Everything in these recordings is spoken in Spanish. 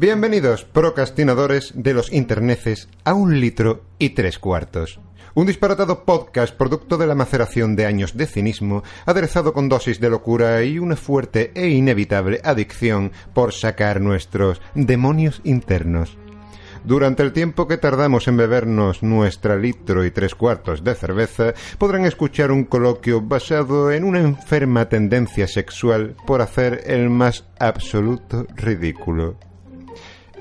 Bienvenidos, procrastinadores de los interneces, a un litro y tres cuartos. Un disparatado podcast producto de la maceración de años de cinismo, aderezado con dosis de locura y una fuerte e inevitable adicción por sacar nuestros demonios internos. Durante el tiempo que tardamos en bebernos nuestra litro y tres cuartos de cerveza, podrán escuchar un coloquio basado en una enferma tendencia sexual por hacer el más absoluto ridículo.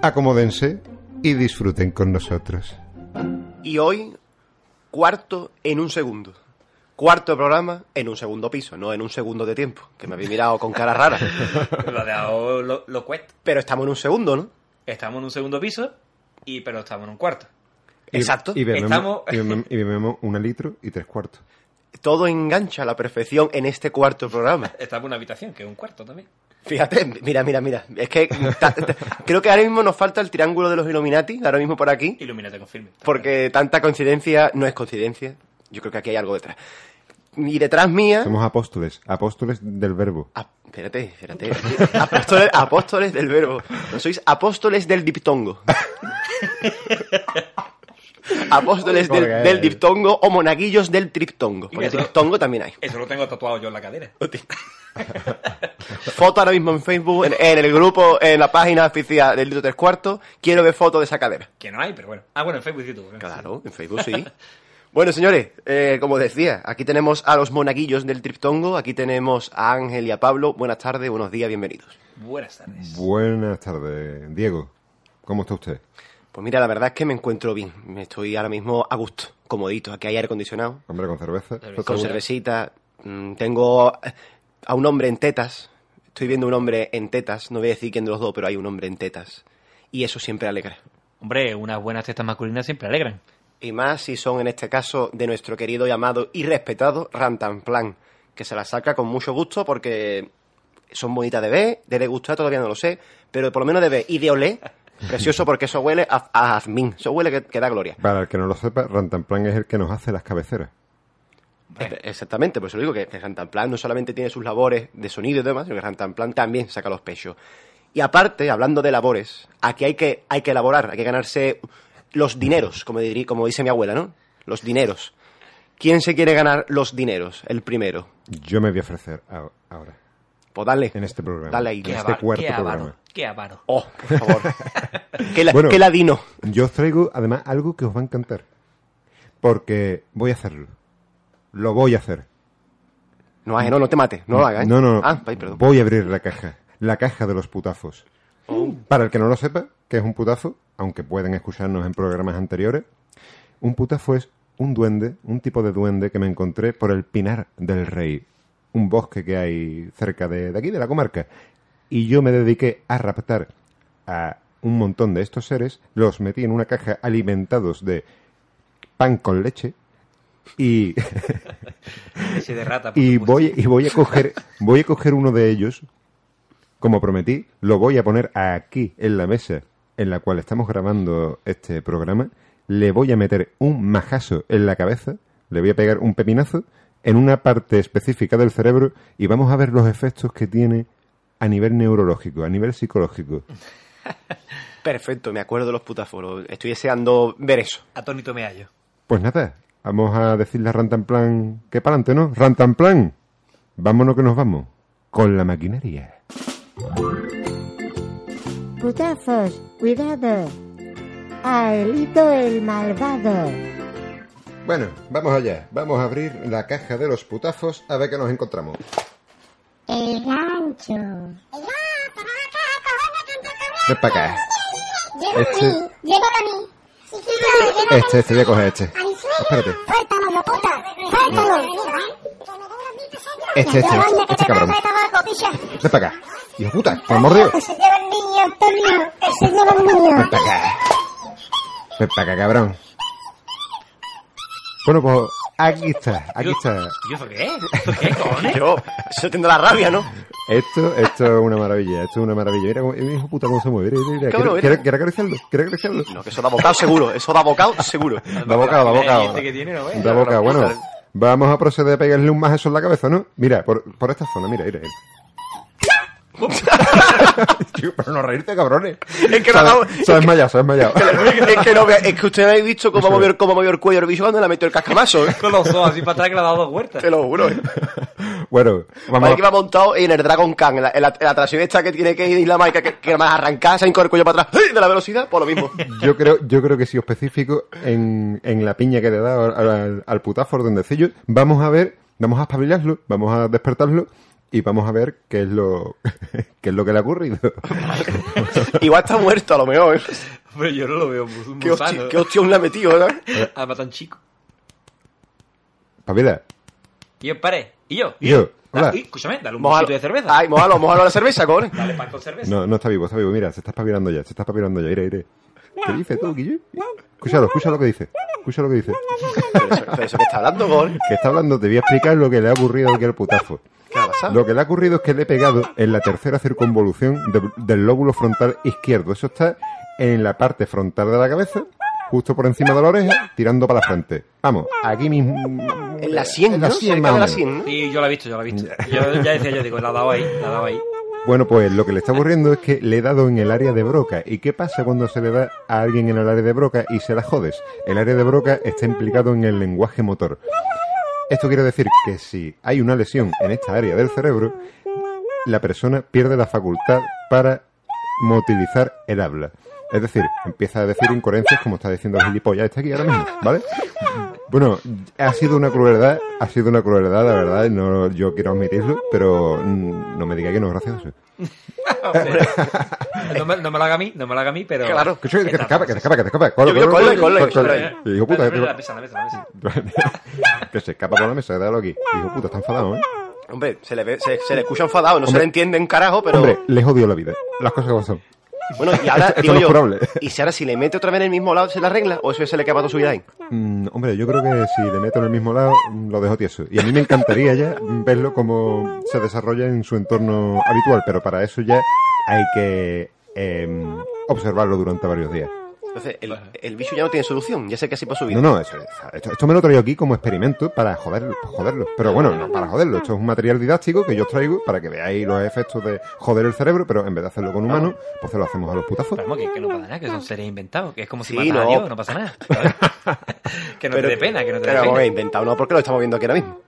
Acomódense y disfruten con nosotros. Y hoy, cuarto en un segundo. Cuarto programa en un segundo piso, no en un segundo de tiempo, que me habéis mirado con cara rara. Lo de ahora lo, lo cuesta. Pero estamos en un segundo, ¿no? Estamos en un segundo piso, y pero estamos en un cuarto. Y- Exacto. Y bebemos, Estamos- y bebemos- y bebemos una litro y tres cuartos. Todo engancha a la perfección en este cuarto programa. Estamos en una habitación, que es un cuarto también. Fíjate, mira, mira, mira. Es que ta- ta- creo que ahora mismo nos falta el triángulo de los Illuminati, ahora mismo por aquí, Ilumínate con filme. porque tanta coincidencia no es coincidencia. Yo creo que aquí hay algo detrás. Y detrás mía... Somos apóstoles, apóstoles del verbo. Ah, espérate, espérate. Apóstoles, apóstoles del verbo. No sois apóstoles del diptongo. apóstoles del, del diptongo o monaguillos del triptongo. Porque eso- triptongo también hay. Eso lo tengo tatuado yo en la cadera. Foto ahora mismo en Facebook, en, en el grupo, en la página oficial del Litro Tres Cuartos. Quiero ver fotos de esa cadera. Que no hay, pero bueno. Ah, bueno, en Facebook y YouTube. Claro, en Facebook sí. Bueno, señores, eh, como decía, aquí tenemos a los monaguillos del triptongo, aquí tenemos a Ángel y a Pablo. Buenas tardes, buenos días, bienvenidos. Buenas tardes. Buenas tardes, Diego. ¿Cómo está usted? Pues mira, la verdad es que me encuentro bien. Me estoy ahora mismo a gusto, comodito. Aquí hay aire acondicionado, Hombre, con cerveza. Cerveza. ¿Está con seguro? cervecita. Mm, Tengo a un hombre en tetas. Estoy viendo un hombre en tetas. No voy a decir quién de los dos, pero hay un hombre en tetas. Y eso siempre alegra. Hombre, unas buenas testas masculinas siempre alegran. Y más si son, en este caso, de nuestro querido y amado y respetado Rantanplan, que se la saca con mucho gusto porque son bonitas de ver, de degustar todavía no lo sé, pero por lo menos de ver y de oler, precioso porque eso huele a, a jazmín, eso huele que, que da gloria. Para el que no lo sepa, Rantanplan es el que nos hace las cabeceras. Efe- Exactamente, por eso digo que, Rantanplan no solamente tiene sus labores de sonido y demás, sino que Rantanplan también saca los pechos. Y aparte, hablando de labores, aquí hay que, hay que elaborar, hay que ganarse los dineros, como, dirí- como dice mi abuela, ¿no? Los dineros. ¿Quién se quiere ganar los dineros? El primero. Yo me voy a ofrecer ahora, Pues dale. en este programa. Dale ahí. En este avaro, cuarto qué avaro, programa. qué avaro. Oh, por favor. qué, la- Bueno. qué ladino. Yo os traigo además algo que os va a encantar. Porque voy a hacerlo. Lo voy a hacer. No, no, no te mates, no lo hagas. ¿eh? No, no, no. Ah, ay, perdón. Voy a abrir la caja. La caja de los putazos. Oh. Para el que no lo sepa, ¿qué es un putazo? Aunque pueden escucharnos en programas anteriores. Un putazo es un duende, un tipo de duende que me encontré por el Pinar del Rey. Un bosque que hay cerca de, de aquí, de la comarca. Y yo me dediqué a raptar a un montón de estos seres, los metí en una caja alimentados de pan con leche y y voy y voy a coger voy a coger uno de ellos como prometí lo voy a poner aquí en la mesa en la cual estamos grabando este programa le voy a meter un majazo en la cabeza le voy a pegar un pepinazo en una parte específica del cerebro y vamos a ver los efectos que tiene a nivel neurológico a nivel psicológico Perfecto, me acuerdo de los putáforos. Estoy deseando ver eso. Atónito me hallo. pues nada vamos a decirle a Rantanplan que para adelante no Rantanplan vámonos que nos vamos con la maquinaria Putazos, cuidado. Aelito el malvado. Bueno, vamos allá. Vamos a abrir la caja de los putazos a ver qué nos encontramos. El gancho. Ven para acá. Lleva Este- a mí, lleva a mí. Chiquillo, lleva Este, este, voy a coger este. Espérate. Suéltalo, lo puta. Suéltalo. Este, este, este, este cabrón. Ven para acá. Hijo puta, se lleva el niño, Antonio. Que se lleva el niño. Ven para acá. Ven para acá, cabrón. Bueno, pues aquí está, aquí está. ¿Y eso qué? ¿Esto qué, cojones? Yo, eso tendrá la rabia, ¿no? Esto, esto es una maravilla, esto es una maravilla. Mira, hijo puta, cómo se mueve. Mira, mira, mira. Cabrón, ¿Quiere, acariciarlo? ¿Quiere acariciarlo? No, que eso da bocado seguro. Eso da bocado seguro. Da bocado, da bocado. diente que tiene, ¿no ves? Da bocado. Bueno, vamos a proceder a pegarle un majazo en la cabeza, ¿no? Mira, por, por esta zona, mira, mira. mira. Tío, pero no reírte, cabrones. Es que no ha- ha dado- se ha desmayado, se ha desmayado. es que no, es que ustedes habéis visto cómo movió, cómo movió el cuello el bicho cuando le metió el cascamazo, ¿eh? Con los ojos así para atrás que le ha dado dos vueltas. Te lo juro, ¿eh? Bueno, vamos Parece a... que va montado en el Dragon Khan, en la, en la- en la atracción esta que tiene que ir Isla Maica, que, que más arrancar, se ha el cuello para atrás, ¡ay! de la velocidad, por lo mismo. Yo creo, yo creo que si os específico en, en la piña que le he dado al, al, al putazo vamos a ver, vamos a espabilarlo, vamos a despertarlo y vamos a ver qué es lo, qué es lo que le ha ocurrido. Igual está muerto, a lo mejor, ¿eh? Pero yo no lo veo muy, Qué, sano. hostia, qué hostión le ha metido, ¿verdad? Además tan chico. Pabila, Y yo paré. ¿Y yo? Y yo, hola. Ah, y, escúchame, dale un poquito de cerveza. Ay, mojalo, mojalo la cerveza, cojones. Dale pan con cerveza. no, no está vivo, está vivo, mira, se está espabilando ya, se está espabilando ya, iré, iré. ¿Qué dice tú, Guille? Escúchalo, escucha lo que dice, escucha lo que dice. Pero eso, pero eso que está hablando, cojones. Que está hablando, te voy a explicar lo que le ha ocurrido aquí al putazo. ¿Qué ha pasado? Lo que le ha ocurrido es que le he pegado en la tercera circunvolución de- del lóbulo frontal izquierdo. Eso está en la parte frontal de la cabeza, justo por encima de la oreja, tirando para la frente. Vamos, aquí mismo. En la sien, en la ¿no? sien, Cerca más o de la menos. sien, ¿no? Sí, yo la he visto, yo la he visto. Yo ya decía yo, digo, la ha dado ahí, la ha dado ahí. Bueno, pues lo que le está ocurriendo es que le he dado en el área de Broca. ¿Y qué pasa cuando se le da a alguien en el área de Broca y se la jodes? El área de Broca está implicado en el lenguaje motor. Esto quiere decir que si hay una lesión en esta área del cerebro, la persona pierde la facultad para motilizar el habla. Es decir, empieza a decir incoherencias como está diciendo el gilipollas este aquí ahora mismo, ¿vale? Bueno, ha sido una crueldad, ha sido una crueldad, la verdad, no, yo quiero admitirlo, pero no me diga que no es gracioso. No me, no me lo haga a mí, no me lo haga a mí, pero... Claro. Que, que te escapa, que te escapa, que te escapa. Corre, corre, corre, corre. corre. Hijo puta, La que mesa, la mesa, la mesa. que se escapa por la mesa, déjalo aquí. Hijo puta, está enfadado, ¿eh? Hombre, se le, ve, se, se le escucha enfadado, no se le entiende un carajo, pero... Hombre, les odio la vida. Las cosas como son. Bueno, y ahora, Esto digo no es yo. ¿y si ahora si le mete otra vez en el mismo lado se la arregla? ¿O eso se le queda toda su vida ahí? Mm, hombre, yo creo que si le meto en el mismo lado, mm, lo dejo tieso. Y a mí me encantaría ya verlo como se desarrolla en su entorno habitual, pero para eso ya hay que em, observarlo durante varios días. Entonces, el, el bicho ya no tiene solución, ya sé que así para su vida. No, no, eso- esto, esto me lo traigo aquí como experimento para joderlo, joderlo. Pero bueno, no para joderlo. Esto es un material didáctico que yo os traigo para que veáis los efectos de joder el cerebro, pero en vez de hacerlo con humanos, pues se lo hacemos a los putazos. Pero vamos, que, que no pasa nada, que son seres inventados, que es como si Sí, no. a Dios, no pasa nada. que no te dé pena, que no te dé Pero pena. inventado no, porque lo estamos viendo aquí ahora mismo.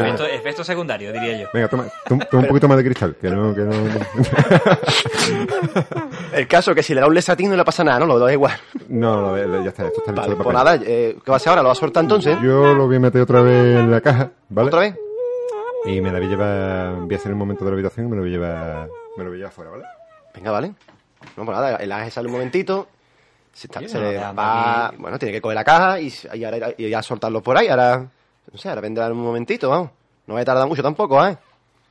Efecto, efecto secundario, diría yo. Venga, toma, toma, toma un poquito más de cristal, que no, que no. El caso es que si le da un lesatín no le pasa nada, ¿no? Lo da igual. No, no, ya está, esto está listo Vale, de pues nada, eh, ¿qué va a hacer ahora? ¿Lo va a soltar entonces? Yo lo voy a meter otra vez en la caja, ¿vale? ¿Otra vez? Y me la voy a llevar, voy a hacer un momento de la habitación y me lo voy a llevar, me lo voy a llevar afuera, ¿vale? Venga, vale. No, pues nada, el aje sale un momentito. Se, está- se va, bueno, tiene que coger la caja y, y, ahora, y ya soltarlo por ahí. Ahora, no sé, ahora vendrá en un momentito, vamos. No va a tardar mucho tampoco, ¿eh?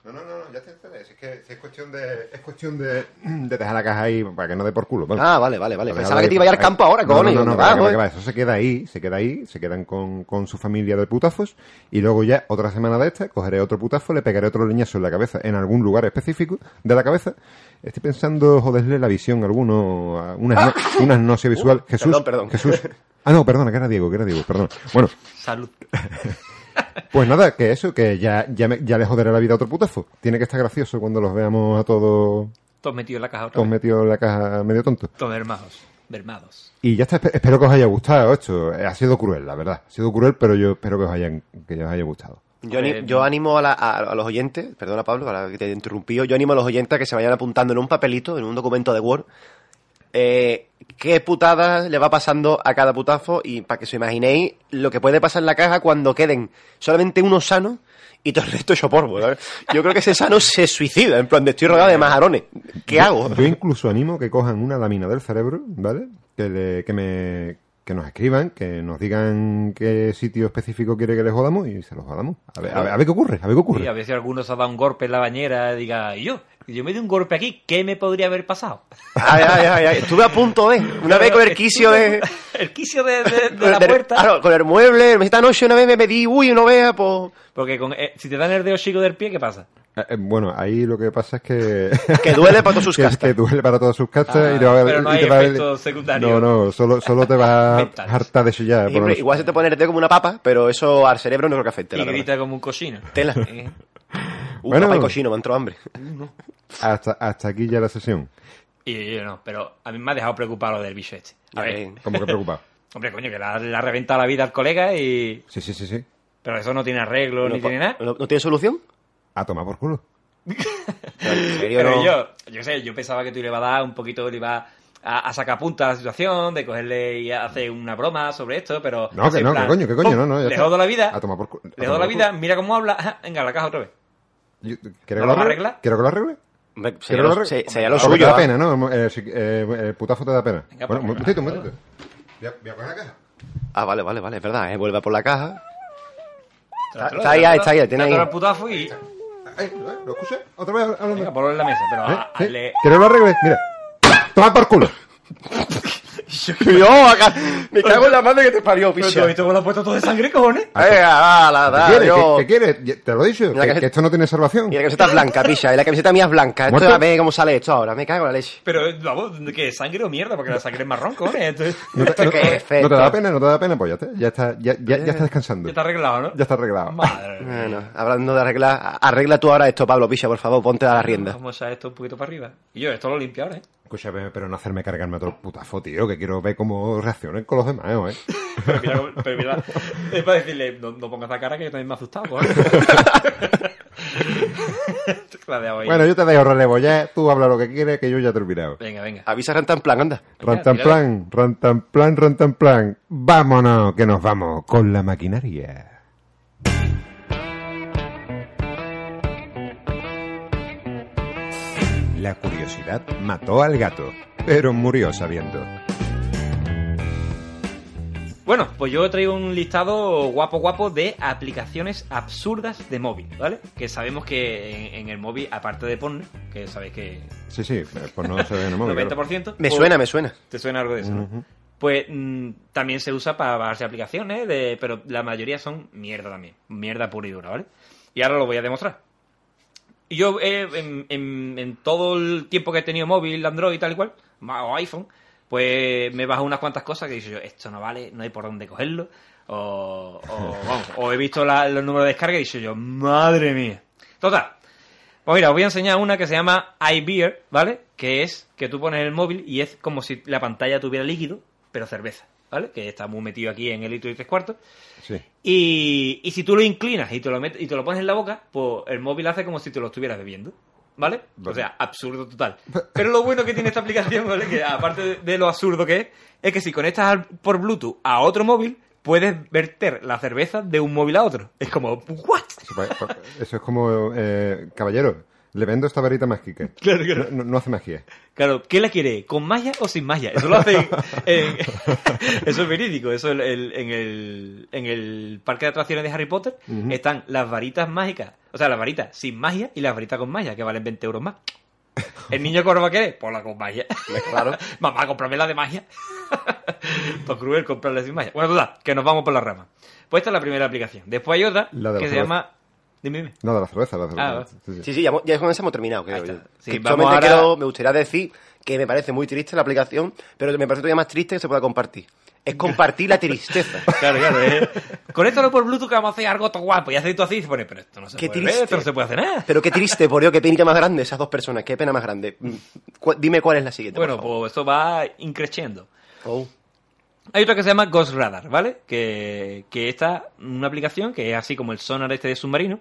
No, no, no, ya te es que es cuestión de, es cuestión de, de dejar la caja ahí para que no dé por culo, ¿vale? Ah, vale, vale, vale. Pensaba que te iba a ir al campo ahora, No, cojones. No, no, no, ¿Dónde que va, va. Eso se queda ahí, se queda ahí, se quedan con, con su familia de putazos y luego ya otra semana de esta cogeré otro putazo, le pegaré otro leñazo en la cabeza en algún lugar específico de la cabeza. Estoy pensando joderle la visión a alguno, a una, no, una agnosia visual. Jesús, Uh, perdón, perdón. Jesús. Ah, no, perdona, que era Diego, que era Diego, perdón. Bueno, Salud. pues nada, que eso, que ya, ya, me- ya le joderé la vida a otro putazo. Tiene que estar gracioso cuando los veamos a todos, Todos metidos en la caja otra todos vez. metidos en la caja medio tonto. Todos mermados. Mermados. Y ya está, espe- espero que os haya gustado esto. Eh, Ha sido cruel, la verdad. Ha sido cruel, pero yo espero que os, hayan, que os haya gustado. Yo, Eh, yo animo a, la- a- a los oyentes, perdona Pablo, ahora que te he interrumpido, yo animo a los oyentes a que se vayan apuntando en un papelito, en un documento de Word, eh, qué putadas le va pasando a cada putazo y para que os imaginéis lo que puede pasar en la caja cuando queden solamente uno sano y todo el resto hecho polvo. ¿sabes? Yo creo que ese sano se suicida, en plan de estoy rodeado de majarones. ¿Qué hago? Yo incluso animo que cojan una lámina del cerebro, ¿vale? Que, le- que me que nos escriban, que nos digan qué sitio específico quiere que les jodamos y se los jodamos. A ver, a ver, a ver qué ocurre, a ver qué ocurre. Y a ver si alguno se ha dado un golpe en la bañera y diga, ¿y yo? Y yo me di un golpe aquí, ¿qué me podría haber pasado? Ay, ay, ay, ay, Estuve a punto de, una vez con el quicio de... El quicio de, de- de la puerta. Claro, con el mueble, esta noche una vez me pedí, uy, no vea, pues... Porque con, eh, si te dan el dedo chico del pie, ¿qué pasa? Eh, eh, bueno, ahí lo que pasa es que... Que duele para todas sus que, es castas. que duele para todas sus castas Ah, y te va a pero no hay efectos secundarios. No, no, solo, solo te va a hartar de chillar. Y, por hombre, lo- igual se te pone el dedo como una papa, pero eso al cerebro no creo que afecte, Y la verdad. grita como un cochino. Tela. Uh, Bueno. papá y cochino, me ha entrado hambre. Hasta, hasta aquí ya la sesión. Y yo no, pero a mí me ha dejado preocupado lo del bicho este. A ver. Como que preocupado. hombre, coño, que le ha, reventado la vida al colega y... Sí, sí, sí, sí. Pero eso no tiene arreglo No, ni tiene nada. ¿No, no tiene solución? A tomar por culo. Pero no? yo, yo sé, yo pensaba que tú le ibas a dar un poquito, le ibas a, a sacar punta a la situación, de cogerle y hacer una broma sobre esto, pero... No, que no, plan, que coño, que coño, no, no. ya Le jodo la vida, A tomar por culo. le jodo la vida, mira cómo habla, venga, a la caja otra vez. ¿Quieres ¿No que lo arregle? ¿Quieres que lo arregle? Hombre, ¿Quieres Sería que lo se- sería lo Porque suyo. te da ¿ah? pena, ¿no? Eh, si- eh, el putazo te da pena. Venga, bueno, un pues, momentito, un momentito. Voy a, voy a coger la caja. Ah, vale, vale, vale, es verdad. ¿eh? Vuelve a por la caja. Está ahí, está ahí, tiene ahí. al putazo y... Eh, eh, ¿Lo escuché? ¿Otra vez? hablando? Venga, ponlo en la mesa, pero ¿Eh? hazle- ¿Quieres que lo arregle? Mira. Toma por culo. Yo, acá, me cago en la madre que te parió, Pero tú picha. has visto cómo le has puesto todo de sangre, cojones. Venga, va, la ¿Qué da, quieres? yo. ¿Qué, qué quieres? Te lo he dicho, que, esto no tiene salvación. Y la camiseta es blanca, picha. Y la camiseta mía es blanca. Esto, a ver cómo sale esto ahora. Me cago en la leche. Pero, vamos, ¿qué? ¿Sangre o mierda? Porque la sangre es marrón, cojones. Entonces, ¿No te, no- qué no te da pena? ¿No te da pena? Pues ya está, ya está, ya, ya, ya está descansando. ya está arreglado, ¿no? Ya está arreglado. Madre mía. Bueno, hablando de arreglar, arregla tú ahora esto, Pablo, picha, por favor, ponte a la rienda. Vamos a echar esto un poquito para arriba. Y yo, esto lo limpio ahora, ¿eh? Escúchame, pero no hacerme cargarme otro putazo, tío, que quiero ver cómo reaccionen con los demás, ¿eh? Pero mira, cómo- pero mira, es para decirle, no, no pongas esa cara que yo también me he asustado. La ahí. Bueno, yo te dejo relevo ya, tú habla lo que quieres, que yo ya te he olvidado. Venga, venga. Avisa Ranta en plan, anda. Rantanplan, rantanplan, rantanplan. Vámonos, que nos vamos con la maquinaria. La curiosidad mató al gato, pero murió sabiendo. Bueno, pues yo traigo un listado guapo guapo de aplicaciones absurdas de móvil, ¿vale? Que sabemos que en, en el móvil, aparte de porno, que sabéis que Sí, sí, pues no se ve en el móvil. claro. 90%... Me pues- suena, me suena. ¿Te suena algo de eso, no? Pues mm, también se usa para bajarse aplicaciones, de, pero la mayoría son mierda también. Mierda pura y dura, ¿vale? Y ahora lo voy a demostrar. Y Yo, eh, en, en- todo el tiempo que he tenido móvil, Android y tal y cual, o iPhone, pues me he bajado unas cuantas cosas que dicho yo, esto no vale, no hay por dónde cogerlo. O, vamos, o he visto la- los números de descarga y dicho yo, madre mía. Total. Pues mira, os voy a enseñar una que se llama iBeer, ¿vale? Que es que tú pones el móvil y es como si la pantalla tuviera líquido, pero cerveza, ¿vale? Que está muy metido aquí en el litro y tres cuartos. Sí. Y, y si tú lo inclinas y te lo, met- y te lo pones en la boca, pues el móvil hace como si te lo estuvieras bebiendo. ¿Vale? O sea, absurdo total. Pero lo bueno que tiene esta aplicación, ¿vale? Que aparte de, lo absurdo que es, es que si conectas por Bluetooth a otro móvil, puedes verter la cerveza de un móvil a otro. Es como, ¿what? Eso, eso es como, eh, caballero, le vendo esta varita mágica. Claro, claro. No, hace magia. Claro, ¿qué la quiere? ¿Con magia o sin magia? Eso lo hacen. en- eso es verídico. Eso el- en, el, en el parque de atracciones de Harry Potter están las varitas mágicas. O sea, las varitas sin magia y las varitas con magia, que valen 20 euros más. ¿El niño cuál va a querer? Pues la con magia. Claro. Mamá, cómprame la de magia. Pues cruel comprarla sin magia. Bueno, total, que nos vamos por la rama. Pues esta es la primera aplicación. Después hay otra La de que se llama. Dime, dime. No, de la cerveza, de la cerveza. Ah, Sí, sí. Sí, sí, ya, ya con eso hemos terminado, creo yo. Sí, Que vamos solamente ahora- quiero- me gustaría decir que me parece muy triste la aplicación, pero me parece todavía más triste que se pueda compartir. Es compartir la tristeza. Claro, claro. Eh. Conéctalo por Bluetooth que vamos a hacer algo todo guapo. Y hace tú así y se pone, pero esto no se Qué puede triste. ver, esto no se puede hacer nada. Pero qué triste, por Dios, qué pena más grande esas dos personas, qué pena más grande. Cu- Dime cuál es la siguiente. Bueno, por favor. pues esto va increciendo. Oh. Hay otra que se llama Ghost Radar, ¿vale? Que, que esta, una aplicación que es así como el sonar este de submarino,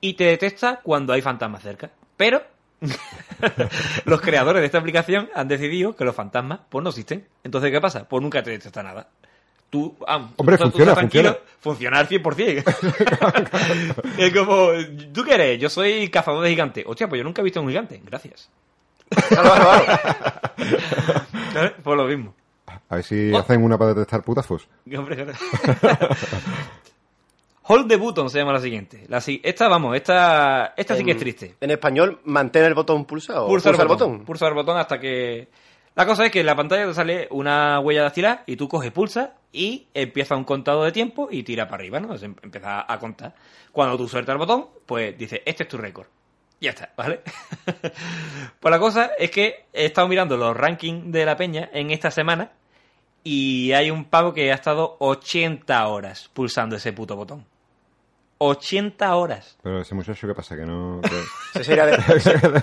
y te detecta cuando hay fantasmas cerca. Pero los creadores de esta aplicación han decidido que los fantasmas pues no existen. Entonces, ¿qué pasa? Pues nunca te detecta nada. Tú, ah, Hombre, tú- tú funciona, tranquilo, funciona. funciona al 100%. es como, ¿tú qué eres? Yo soy cazador de gigantes. Hostia, pues yo nunca he visto un gigante. Gracias. Claro, claro, claro. Pues lo mismo. A ver si Oh. hacen una para detectar putazos. Hold the button se llama la siguiente. La, esta, vamos, esta, esta sí que es triste. En español, mantén el botón pulsado. Pulsar, Pulsa el botón. Pulsar el botón hasta que... La cosa es que en la pantalla te sale una huella dactilar y tú coges, pulsa y empieza un contado de tiempo y tira para arriba, ¿no? Se em- empieza a contar. Cuando tú sueltas el botón, pues dice, este es tu récord. Ya está, ¿vale? pues la cosa es que he estado mirando los rankings de la peña en esta semana y hay un pavo que ha estado 80 horas pulsando ese puto botón. 80 horas. Pero ese muchacho, ¿qué pasa? Que no... que- Ese sería, de,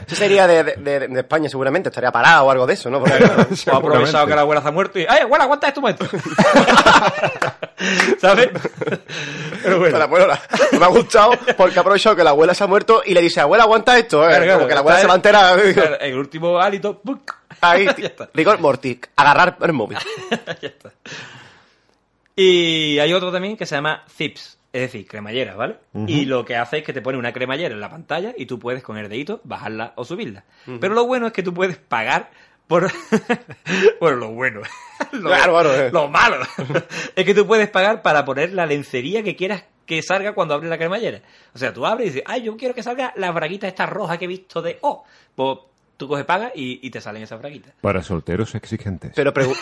ese sería de, de- de España seguramente, estaría parado o algo de eso, ¿no? Porque, O ha aprovechado que la abuela se ha muerto y. ¡Ay, abuela, aguanta esto un momento! ¿Sabes? Pero bueno. Pero, bueno, la- me ha gustado porque ha aprovechado que la abuela se ha muerto y le dice, abuela, aguanta esto, ¿eh? Claro, claro, Como que la abuela se va a enterar. el último hálito. ¡buc! Ahí, rigor mortis, agarrar el móvil. ya está. Y hay otro también que se llama Zips, es decir, cremallera, ¿vale? Y lo que hace es que te pone una cremallera en la pantalla y tú puedes con el dedito bajarla o subirla. Pero lo bueno es que tú puedes pagar por... bueno, lo bueno. lo, Claro, claro, eh. lo malo. es que tú puedes pagar para poner la lencería que quieras que salga cuando abres la cremallera. O sea, tú abres y dices, ay, yo quiero que salga la braguita esta roja que he visto de O. Pues tú coges, pagas y, y te salen esas braguitas. Para solteros exigentes. Pero, pregu-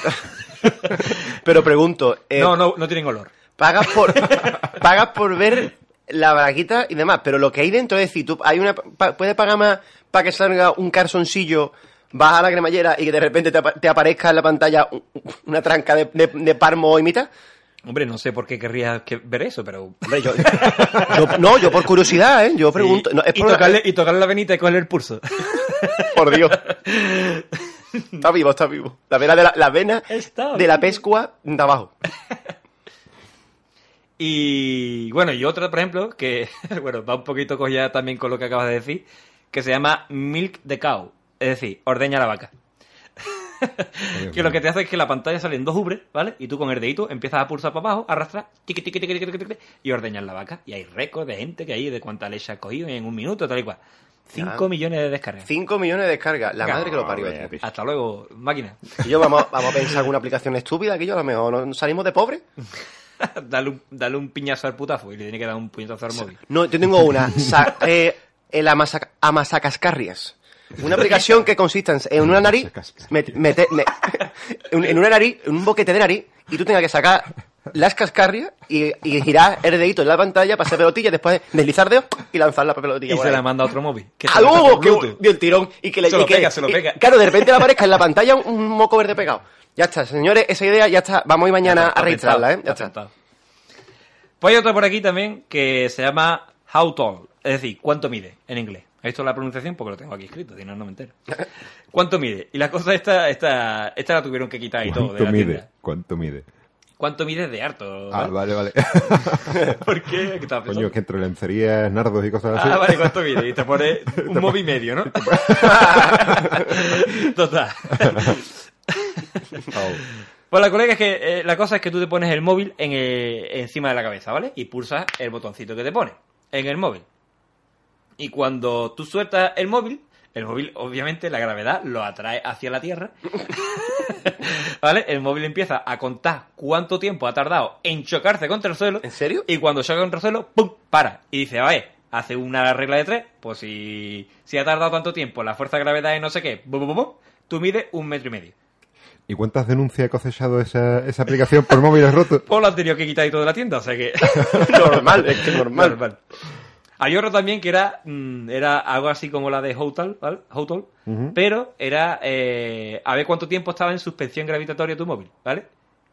pero pregunto, eh, no, no, no tienen olor. pagas por pagas por ver la braguita y demás, pero lo que hay dentro es decir, tú hay una pa- puedes pagar más para que salga un calzoncillo, vas a la cremallera y que de repente te, apa- te aparezca en la pantalla un- una tranca de, de, de parmo y mitad. Hombre, no sé por qué querrías que- ver eso, pero... Hombre, yo, yo- no, yo por curiosidad, ¿eh? Yo pregunto. Sí. no, es y, por, tocarle, y tocarle la venita y cogerle el pulso. por Dios. Está vivo, está vivo. La vena de la, la vena Está de la pescua de abajo. Y bueno, y otra, por ejemplo, que bueno, va un poquito cogida también con lo que acabas de decir, que se llama Milk the Cow, es decir, ordeña la vaca. Que lo que te hace es que la pantalla sale en dos ubres, ¿vale? Y tú con el dedito empiezas a pulsar para abajo, arrastrar, tiqui, tiqui, tiqui, tiqui, tiqui, tiqui, y ordeñas la vaca. Y hay récords de gente que hay de cuánta leche ha cogido en un minuto, tal y cual. 5 Ya. millones de descargas. 5 millones de descargas. La madre que lo parió. Cabrón, tío. Hasta luego, máquina. Y yo vamos, vamos a pensar alguna aplicación estúpida que yo a lo mejor no salimos de pobre. dale, un, dale un piñazo al putazo y le tiene que dar un puñetazo al móvil. No, yo tengo una. Sa- eh, el amasa- amasacascarrias. Una aplicación que consiste en- en una nariz, met- mete- me- en en una nariz, en un boquete de nariz, y tú tengas que sacar las cascarrias y, y girar el dedito en la pantalla para hacer pelotilla, después deslizar dedos y lanzar la pelotilla. Y se ahí. la manda a otro móvil. Que ¡Ah, por ¡Que Bluetooth. dio el tirón! Y que le Se lo y que- pega, se lo y- pega. Claro, de repente le aparezca en la pantalla un, un moco verde pegado. Ya está, señores, esa idea ya está. Vamos a ir mañana a está, registrarla, ¿eh? Ya está. apuntado. Pues hay otra por aquí también que se llama How Tall, es decir, cuánto mide en inglés. Esto es la pronunciación porque lo tengo aquí escrito, si no, no me entero. ¿Cuánto mide? Y la cosa esta, esta, esta la tuvieron que quitar y todo de ¿Cuánto la mide? tienda. ¿Cuánto mide? ¿Cuánto mide de harto? Ah, ¿vale? vale. ¿Por qué? ¿Qué Coño, que entre lencerías, nardos y cosas así. Ah, vale, ¿cuánto mide? Y te pone un móvil medio, ¿no? Total. Pues la colega es que eh, la cosa es que tú te pones el móvil en, eh, encima de la cabeza, ¿vale? Y pulsas el botoncito que te pone en el móvil. Y cuando tú sueltas el móvil, el móvil, obviamente, la gravedad lo atrae hacia la Tierra. ¿Vale? El móvil empieza a contar cuánto tiempo ha tardado en chocarse contra el suelo. ¿En serio? Y cuando choca contra el suelo, ¡pum! Para. Y dice, a ver, hace una regla de tres, pues si, si ha tardado tanto tiempo, la fuerza de gravedad es no sé qué, bum, bum, bum, tú mides un metro y medio. ¿Y cuántas denuncias ha cosechado esa, esa aplicación por móviles rotos? Pues lo han tenido que quitar y todo de la tienda, o sea que... normal, es que normal. Normal. Hay otro también que era, mm, era algo así como la de Hotel, ¿vale? Hotel, pero era eh, a ver cuánto tiempo estaba en suspensión gravitatoria tu móvil, ¿vale?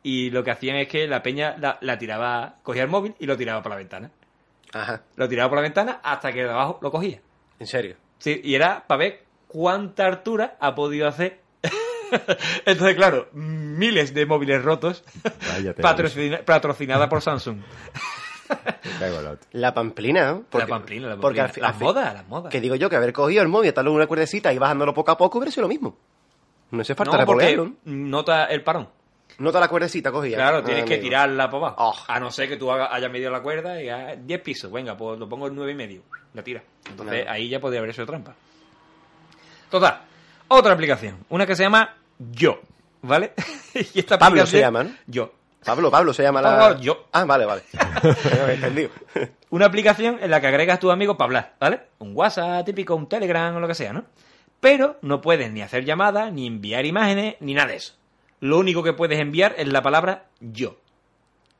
Y lo que hacían es que la peña la, la tiraba, cogía el móvil y lo tiraba por la ventana. Ajá, Lo tiraba por la ventana hasta que de abajo lo cogía. en serio. Sí, y era para ver cuánta altura ha podido hacer. Entonces, claro, miles de móviles rotos, patrocinada por Samsung. La pamplina, ¿no? la pamplina, la porque pamplina. al las al fi- modas, las modas. Que digo yo que haber cogido el móvil, atarlo en una cuerdecita y bajándolo poco a poco hubiera sido lo mismo. No hace falta no, porque nota el parón. Nota la cuerdecita cogía. Claro, tienes Ah, que amigo. tirarla para abajo. Oh. A no ser que tú hayas medido la cuerda y hagas 10 pisos. Venga, pues lo pongo en 9 y medio. La tira. Entonces Claro. ahí ya podría haber sido trampa. Total. Otra aplicación. Una que se llama Yo. ¿Vale? y esta Pablo aplicación- se llama, ¿no? Yo. Pablo, Pablo se llama la. Pablo, yo. Ah, vale, vale. entendido. Una aplicación en la que agregas a tus amigos para hablar, ¿vale? Un WhatsApp típico, un Telegram o lo que sea, ¿no? Pero no puedes ni hacer llamadas, ni enviar imágenes, ni nada de eso. Lo único que puedes enviar es la palabra yo.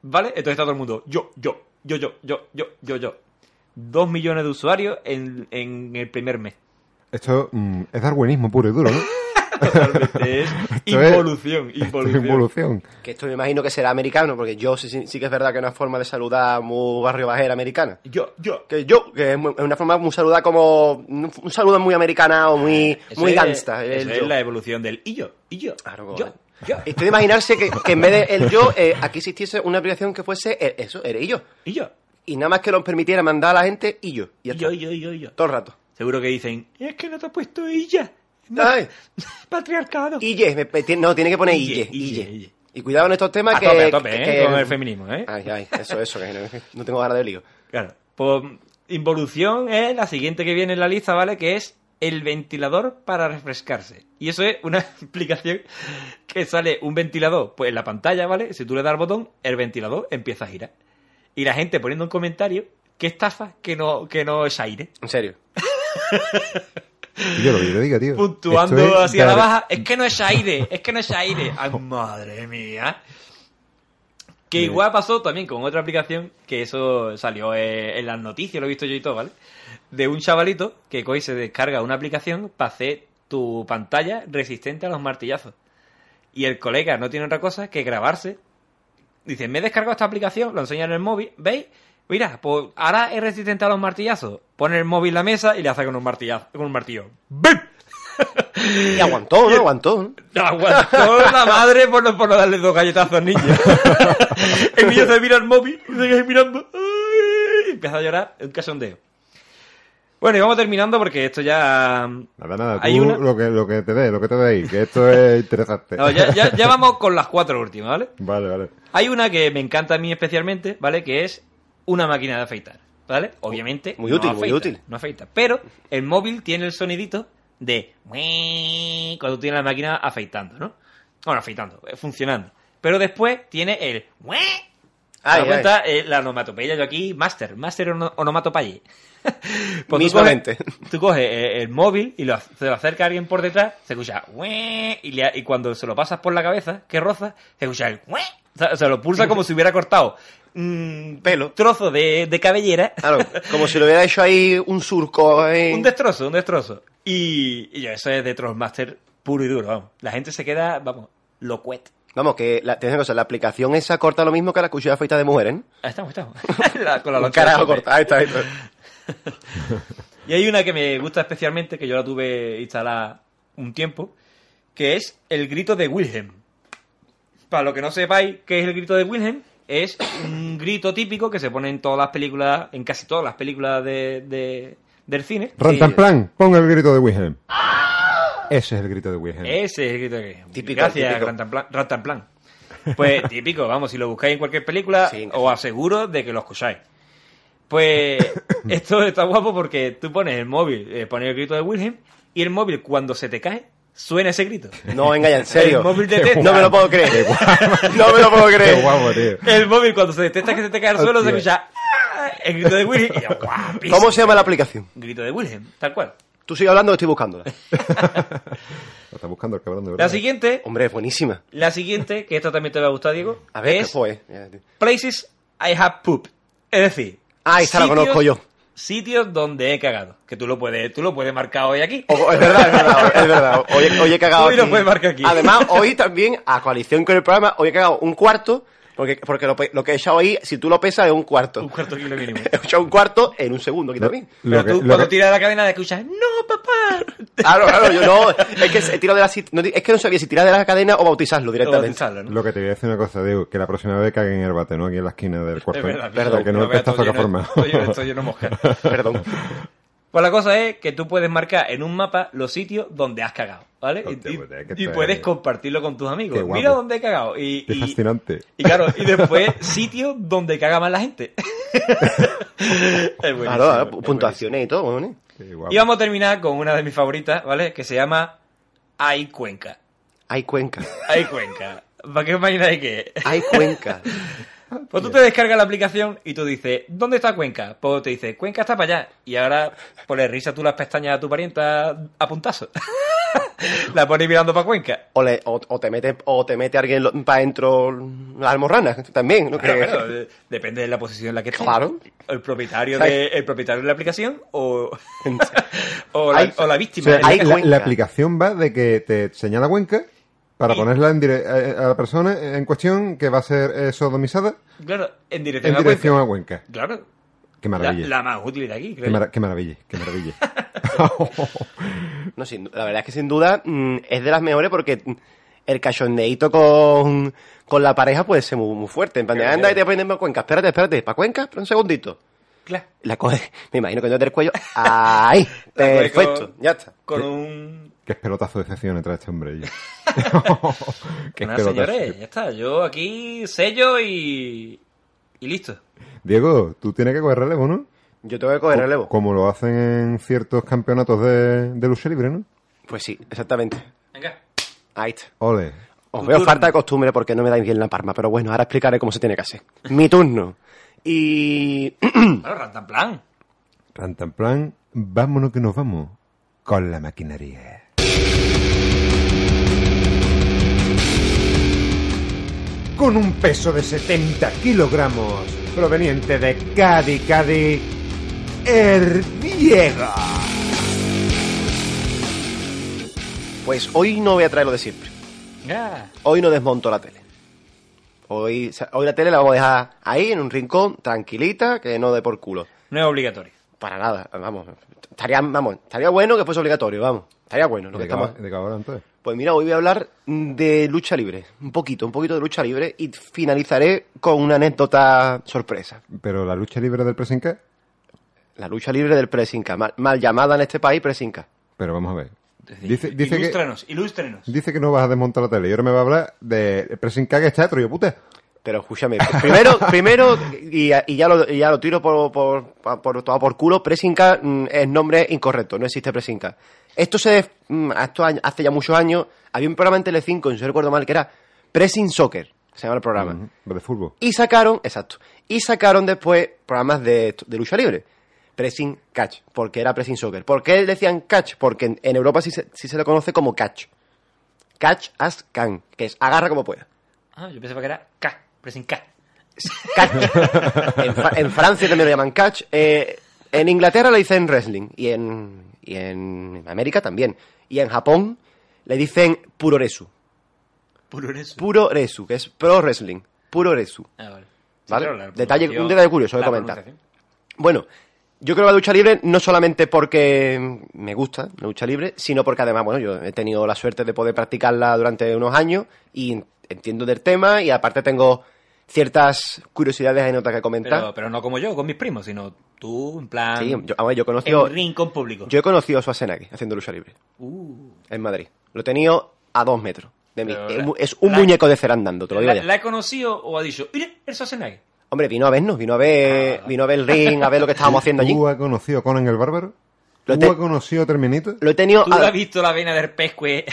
¿Vale? Entonces está todo el mundo. Yo, yo, yo, yo, yo, yo, yo, yo. Dos millones de usuarios en, en el primer mes. Esto mm, es darwinismo puro y duro, ¿no? Totalmente. Es involución, es involución. involución. Que esto me imagino que será americano, porque yo sí, sí, sí que es verdad que es una forma de saludar muy barrio bajera americana. Yo, yo. Que yo, que es, muy- es una forma muy saludar como... Un, saludo muy americana o muy, Eso muy es- gangsta. el Eso es yo. la evolución del y yo, y yo, Claro, yo, yo, Estoy de imaginarse que, que en vez de el yo, eh, aquí existiese una aplicación que fuese el- eso, eres y yo. y yo, Y nada más que nos permitiera mandar a la gente y yo. Y y yo, y yo, y yo, y yo. Todo el rato. Seguro que dicen, es que no te has puesto ella. Ay, Patriarcado. me- me- no, tiene que poner Ille, ille, ille. Y cuidado en estos temas A que... tope, a tope, que- ¿eh? que- Con el feminismo, ¿eh? Ay, ay, eso, eso, que no, no tengo ganas de lío. Claro. Pues involución es la siguiente que viene en la lista, ¿vale? Que es el ventilador para refrescarse. Y eso es una explicación que sale un ventilador pues en la pantalla, ¿vale? Si tú le das al botón, el ventilador empieza a girar. Y la gente poniendo un comentario, qué estafa que no, que no es aire. En serio. Yo lo que yo diga, tío. Puntuando esto es así a la dar- baja, es que no es aire, es que no es aire. Ay, madre mía. Que igual pasó también con otra aplicación, que eso salió eh, en las noticias, lo he visto yo y todo, ¿vale? De un chavalito que coge y se descarga una aplicación para hacer tu pantalla resistente a los martillazos. Y el colega no tiene otra cosa que grabarse. Dice, me he descargado esta aplicación, lo enseña en el móvil, ¿veis? Mira, pues ahora es resistente a los martillazos. Pone el móvil en la mesa y le hace con un martillazo, con un martillo. ¡Bim! Y aguantó, ¿no? Aguantó, ¿no? No, aguantó la madre por no, por no darle dos galletazos al niño. el niño se mira el móvil y se queda mirando. Y empieza a llorar, un casondeo. Bueno, y vamos terminando porque esto ya. Nada, nada, Hay tú una- lo, que, lo que te dé, lo que te dé ahí, que esto es interesante. No, ya, ya- ya vamos con las cuatro últimas, ¿vale? Vale, vale. Hay una que me encanta a mí especialmente, ¿vale? Que es una máquina de afeitar, ¿vale? Obviamente. Muy no útil, muy afeita, útil. No afeita. Pero el móvil tiene el sonidito de. cuando tienes la máquina afeitando, ¿no? Bueno, afeitando, eh, funcionando. Pero después tiene el. ¿Te Ay, cuenta? Eh, la onomatopeya, yo aquí, master, master ono- onomatopeya. Pues tú Mismamente. coges- Tú coges eh, el móvil y lo, se lo acerca a alguien por detrás, se escucha y, le- y cuando se lo pasas por la cabeza, que roza, se escucha el o sea, o sea, lo pulsa como si hubiera cortado Pelo. trozo de, de cabellera, Claro, como si lo hubiera hecho ahí un surco. eh. un destrozo, un destrozo. Y, y eso es de Trollmaster puro y duro, vamos. La gente se queda, vamos, locuet. Vamos, que la, tienes una cosa, la aplicación esa corta lo mismo que la cuchilla feita de mujeres, ¿no? Ahí estamos, estamos. La- con la carajo corta. Ahí está, ahí está. Y hay una que me gusta especialmente, que yo la tuve instalada un tiempo, que es el grito de Wilhelm. Para lo que no sepáis qué es el grito de Wilhelm, es un grito típico que se pone en todas las películas, en casi todas las películas de, de- del cine. Rantanplan, pon el grito de Wilhelm. Ese es el grito de Wilhelm. Ese es el grito de Wilhelm. Típico, Gracias, típico. Rantanplan. Rantanplan. Pues típico, vamos, si lo buscáis en cualquier película, Sí, os aseguro de que lo escucháis. Pues esto está guapo porque tú pones el móvil, eh, pones el grito de Wilhelm y el móvil cuando se te cae suena ese grito. No, venga ya, en serio. El móvil detecta. No me lo puedo creer. no me lo puedo Qué creer. guapo, tío. El móvil cuando se detecta que se te cae al suelo se escucha "Ah", el grito de Wilhelm y yo. ¿Cómo se llama la aplicación? Grito de Wilhelm, tal cual. Tú sigue hablando estoy buscándola. Lo está buscando el cabrón de verdad. La siguiente, Hombre, es buenísima. la siguiente, que esto también te va a gustar, Diego, A ver, es. Places I have poop. Es decir, Ah, esta la conozco yo. Sitios donde he cagado. Que tú lo puedes, tú lo puedes marcar hoy aquí. O- es verdad, es verdad, es verdad. Hoy, hoy he cagado Hoy lo aquí. puedes marcar aquí. Además, hoy también, a coalición con el programa, hoy he cagado un cuarto, porque, porque lo, pe- lo que he echado ahí, si tú lo pesas, es un cuarto. Un cuarto kilo mínimo. He echado un cuarto en un segundo aquí también. Pero que- tú cuando que- tiras la cadena escuchas, ¡No, papá! Claro, claro, yo no, es que he tirado de la, no, es que no sabía si tirar de la cadena o bautizarlo O directamente. bautizarlo, ¿no? Lo que te voy a decir una cosa, Diego, que la próxima vez caguen en el bate, ¿no? Aquí en la esquina del cuarto. Es verdad, perdón, que no no el pestazo todo que ha lleno- lleno- de mosca. Perdón. Pues la cosa es que tú puedes marcar en un mapa los sitios donde has cagado, ¿vale? Hostia, y pues, y puedes es- compartirlo con tus amigos. Mira dónde he cagado. Y, Qué y- fascinante. y claro, y después sitios donde caga más la gente. es Claro, claro, es buenísimo. puntuaciones y todo, ¿no? Y vamos a terminar con una de mis favoritas, ¿vale? Que se llama Ay Cuenca. Hay Cuenca. Ay Cuenca. ¿Para qué imagináis que es? Hay Cuenca. Pues tú te descargas la aplicación y tú dices, ¿dónde está Cuenca? Pues te dice, Cuenca está para allá. Y ahora pues le risa tú las pestañas a tu parienta a puntazo. La pones mirando para Cuenca. O, le- o, o te mete o te mete alguien para adentro la almorrana también. ¿no? Claro, Que- claro, de- depende de la posición en la que esté. Claro. El propietario, de, el propietario de la aplicación o, o, la, Hay- o la O víctima. sea, Hay la, la- Cuenca. la aplicación va de que te señala Cuenca para Y- ponerla en dire- a a la persona en cuestión que va a ser eh, sodomizada Claro, en dirección en a dirección Cuenca. a Cuenca. Claro. Qué La, maravilla. la más útil de aquí, Qué, creo. qué maravilla, qué maravilla. No, sin- la verdad es que sin duda mm, es de las mejores porque mm, el cachondeíto con, con la pareja puede ser muy, muy fuerte. En plan de, anda y te ponen para Cuenca, espérate, espérate, ¿para Cuenca? Pero un segundito. Claro. La coge, me imagino que no te el cuello. ¡Ahí! Perfecto, con- ya está. Con un... Qué pelotazo de excepción trae este hombre. Nada, señores, ya está. Yo aquí sello y... Y listo. Diego, tú tienes que coger relevo, ¿no? Yo tengo que coger relevo. Como lo hacen en ciertos campeonatos de, de lucha libre, ¿no? Pues sí, exactamente. Venga. Ahí está. Ole. Os veo turno. falta de costumbre porque no me dais bien la palma, pero bueno, ahora explicaré cómo se tiene que hacer. Mi turno. Y... Claro, Rantanplan. Rantanplan, vámonos que nos vamos con la maquinaria. Con un peso de 70 kilogramos, proveniente de Cádiz, Cádiz, el Diego. Pues hoy no voy a traer lo de siempre. Venga. Hoy no desmonto la tele. Hoy, hoy la tele la vamos a dejar ahí, en un rincón, tranquilita, que no dé por culo. No es obligatorio. Para nada, vamos. Estaría, vamos, estaría bueno que fuese obligatorio, vamos. Estaría bueno. Lo que ¿De qué estamos... va- de qué va entonces? Pues mira, hoy voy a hablar de lucha libre. Un poquito, un poquito de lucha libre. Y finalizaré con una anécdota sorpresa. Pero la lucha libre del pressing K, La lucha libre del Presinca. Mal, mal llamada en este país, Presinca. pero vamos a ver. Dice, dice que ilústranos, ilústranos. dice que no vas a desmontar la tele y ahora me va a hablar de pressing K que es teatro, yo puta. Pero escúchame, primero, primero y, y ya lo, y ya lo tiro por, por, por, todo por culo, Presinca mm, es nombre incorrecto, no existe Presinca. Esto se mm, esto a- hace ya muchos años, había un programa en Telecinco, si no recuerdo mal, que era Pressing Soccer, se llama el programa. De fútbol. Y sacaron, exacto, y sacaron después programas de, de lucha libre. Pressing Catch, porque era Pressing Soccer. ¿Por qué decían Catch? Porque en, en Europa sí se, sí se le conoce como Catch. Catch as can, que es agarra como pueda. Ah, yo pensaba que era K, pressing K. Catch. en, Fra- en Francia también lo llaman catch. Eh, en Inglaterra le dicen wrestling. Y en, y en América también. Y en Japón le dicen puroresu. Puro eso. Puroresu, que es pro wrestling. Puroresu. Ah, vale. Detalle- un detalle curioso de comentar. Bueno, yo creo que la lucha libre no solamente porque me gusta la lucha libre, sino porque además, bueno, yo he tenido la suerte de poder practicarla durante unos años y entiendo del tema y aparte tengo ciertas curiosidades y notas que comentar. Pero, pero no como yo, con mis primos, sino tú, en plan. Sí, yo, a ver, yo he en conocido, un ring con público. yo he conocido a Schwarzenegger haciendo lucha libre Uh, en Madrid. Lo he tenido a dos metros de mí. Pero Es Es un la- muñeco de cera andando, te lo digo ¿La, ya. la he conocido o ha dicho, mire, el Schwarzenegger? Hombre, vino a vernos, vino a ver, Ah. vino a ver el ring, a ver lo que estábamos haciendo allí. ¿Tú has conocido a Conan el Bárbaro? Lo ¿Tú te- has conocido a Terminator? Lo he tenido ¿Tú a- has visto la vena del pescue?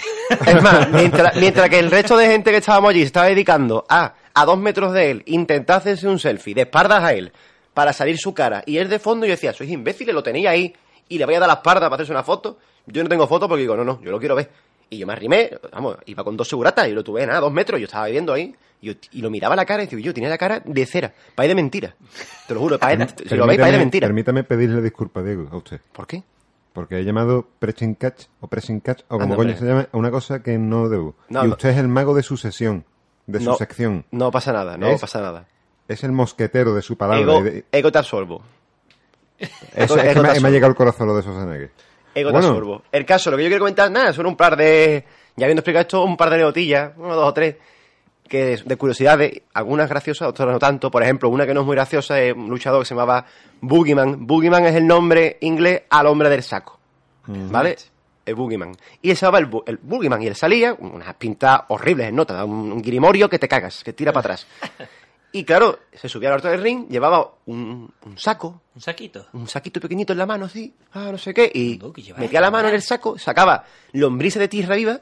Es más, mientras, mientras que el resto de gente que estábamos allí se estaba dedicando a, a dos metros de él, intentar hacerse un selfie de espaldas a él para salir su cara, y él de fondo yo decía, sois imbéciles, lo tenéis ahí, y le voy a dar la espalda para hacerse una foto. Yo no tengo foto porque digo, no, no, yo lo quiero ver. Y yo me arrimé, vamos, iba con dos seguratas y lo tuve nada, dos metros, yo estaba viviendo ahí, y, yo- y lo miraba a la cara y digo, yo tenía la cara de cera, para de mentira. Te lo juro, para si lo veis, para de mentira. permítame pedirle disculpas, Diego, a usted. ¿Por qué? Porque he llamado pressing catch o pressing catch o como Anda, coño se llama a una cosa que no debo. No, y no. usted es el mago de su sesión, de su No. sección. No pasa nada, no ¿Es? pasa nada. Es el mosquetero de su palabra. Ego, de- ego te absorbo. eso, ego es que te me, me ha llegado el corazón lo de Schwarzenegger. Ego Bueno. te absorbo. El caso, lo que yo quiero comentar, nada, son un par de. Ya habiendo explicado esto, un par de anécdotillas, uno, dos o tres, que de curiosidades, algunas graciosas, otras no tanto. Por ejemplo, una que no es muy graciosa es un luchador que se llamaba Boogeyman. Boogeyman es el nombre inglés al hombre del saco. ¿Vale? El Boogeyman. Y él se llamaba el, el Boogeyman. Y él salía, unas pintas horribles en nota, un, un grimorio que te cagas, que tira para atrás. Y claro, se subía al alto del ring, llevaba un, un saco, Un saquito. un saquito pequeñito en la mano, así, ah, no sé qué, y metía la mano en ¿verdad? el saco, sacaba lombrices de tierra viva,